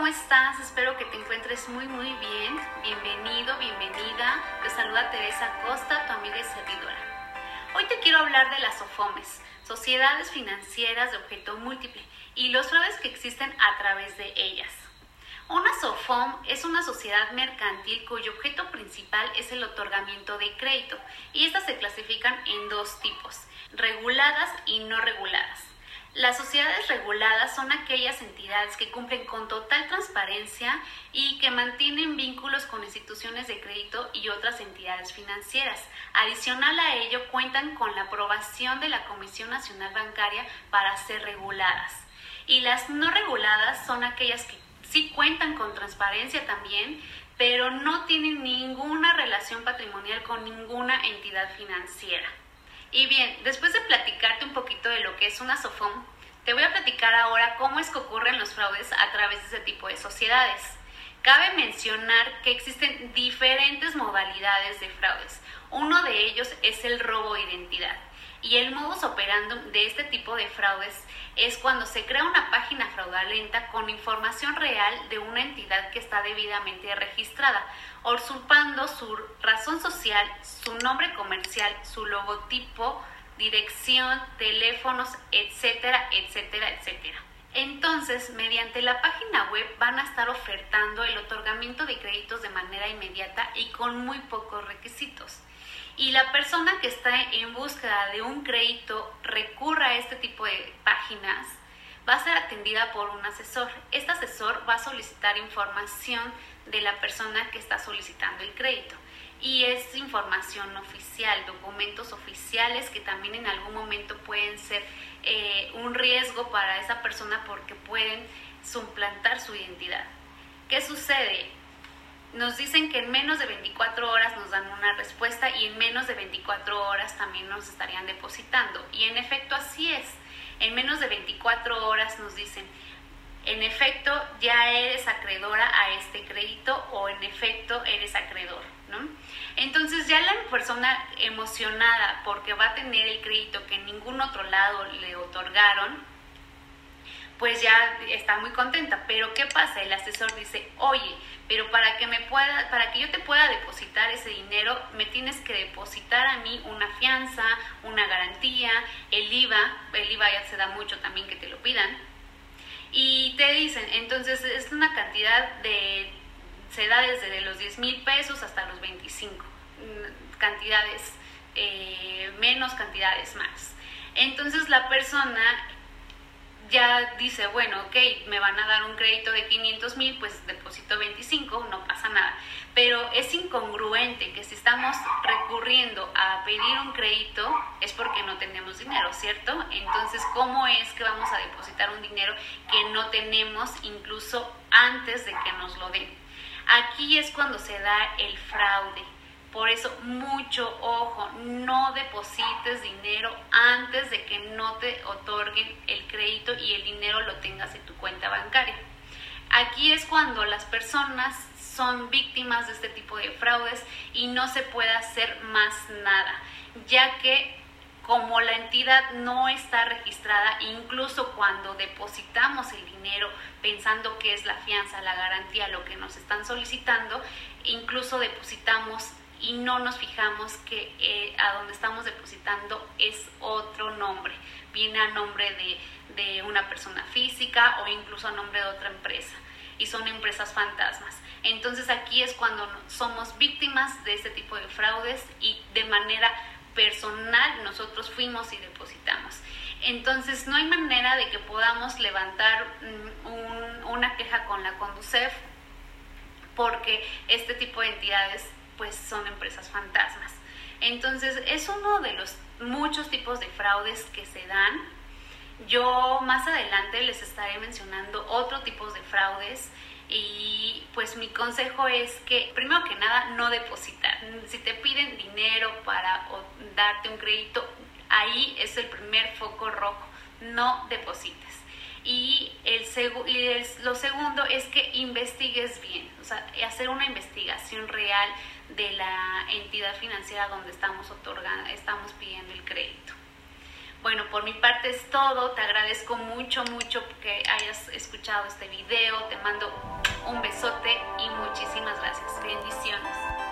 ¿cómo estás? Espero que te encuentres muy muy bien. Bienvenido, bienvenida. Te saluda Teresa Costa, tu amiga y servidora. Hoy te quiero hablar de las SOFOMES, Sociedades Financieras de Objeto Múltiple, y los fraudes que existen a través de ellas. Una SOFOM es una sociedad mercantil cuyo objeto principal es el otorgamiento de crédito, y estas se clasifican en dos tipos, reguladas y no reguladas. Las sociedades reguladas son aquellas entidades que cumplen con total transparencia y que mantienen vínculos con instituciones de crédito y otras entidades financieras. Adicional a ello, cuentan con la aprobación de la Comisión Nacional Bancaria para ser reguladas. Y las no reguladas son aquellas que sí cuentan con transparencia también, pero no tienen ninguna relación patrimonial con ninguna entidad financiera. Y bien, después de platicarte un poquito de lo que es una SOFOM, te voy a platicar ahora cómo es que ocurren los fraudes a través de ese tipo de sociedades. Cabe mencionar que existen diferentes modalidades de fraudes. Uno de ellos es el robo de identidad. Y el modus operandum de este tipo de fraudes es cuando se crea una página fraudulenta con información real de una entidad que está debidamente registrada, usurpando su razón social, su nombre comercial, su logotipo, dirección, teléfonos, etcétera, etcétera, etcétera. Entonces, mediante la página web van a estar ofertando el otorgamiento de créditos de manera inmediata y con muy pocos requisitos y la persona que está en búsqueda de un crédito recurra a este tipo de páginas, va a ser atendida por un asesor. Este asesor va a solicitar información de la persona que está solicitando el crédito. Y es información oficial, documentos oficiales que también en algún momento pueden ser eh, un riesgo para esa persona porque pueden suplantar su identidad. ¿Qué sucede? nos dicen que en menos de 24 horas nos dan una respuesta y en menos de 24 horas también nos estarían depositando. Y en efecto así es. En menos de 24 horas nos dicen, en efecto ya eres acreedora a este crédito o en efecto eres acreedor. ¿no? Entonces ya la persona emocionada porque va a tener el crédito que en ningún otro lado le otorgaron, pues ya está muy contenta. Pero ¿qué pasa? El asesor dice, oye, pero para que me pueda, para que yo te pueda depositar ese dinero, me tienes que depositar a mí una fianza, una garantía, el IVA, el IVA ya se da mucho también que te lo pidan. Y te dicen, entonces es una cantidad de, se da desde los 10 mil pesos hasta los 25, mm, cantidades eh, menos, cantidades más. Entonces la persona ya dice, bueno, ok, me van a dar un crédito de 500 mil, pues deposito 25, no pasa nada. Pero es incongruente que si estamos recurriendo a pedir un crédito es porque no tenemos dinero, ¿cierto? Entonces, ¿cómo es que vamos a depositar un dinero que no tenemos incluso antes de que nos lo den? Aquí es cuando se da el fraude por eso, mucho ojo, no deposites dinero antes de que no te otorguen el crédito y el dinero lo tengas en tu cuenta bancaria. Aquí es cuando las personas son víctimas de este tipo de fraudes y no se puede hacer más nada, ya que como la entidad no está registrada, incluso cuando depositamos el dinero pensando que es la fianza, la garantía, lo que nos están solicitando, incluso depositamos y no nos fijamos que eh, a donde estamos depositando es otro nombre, viene a nombre de, de una persona física o incluso a nombre de otra empresa y son empresas fantasmas. Entonces aquí es cuando somos víctimas de este tipo de fraudes y de manera personal nosotros fuimos y depositamos. Entonces no hay manera de que podamos levantar mm, una queja con la Conducef porque este tipo de entidades pues son empresas fantasmas. Entonces es uno de los muchos tipos de fraudes que se dan. Yo más adelante les estaré mencionando otros tipos de fraudes y pues mi consejo es que primero que nada no depositar. Si te piden dinero para darte un crédito, ahí es el primer foco rojo. No deposites. Y, el, y lo segundo es que investigues bien, o sea, hacer una investigación real de la entidad financiera donde estamos otorgando, estamos pidiendo el crédito. Bueno, por mi parte es todo. Te agradezco mucho, mucho que hayas escuchado este video. Te mando un besote y muchísimas gracias. Bendiciones.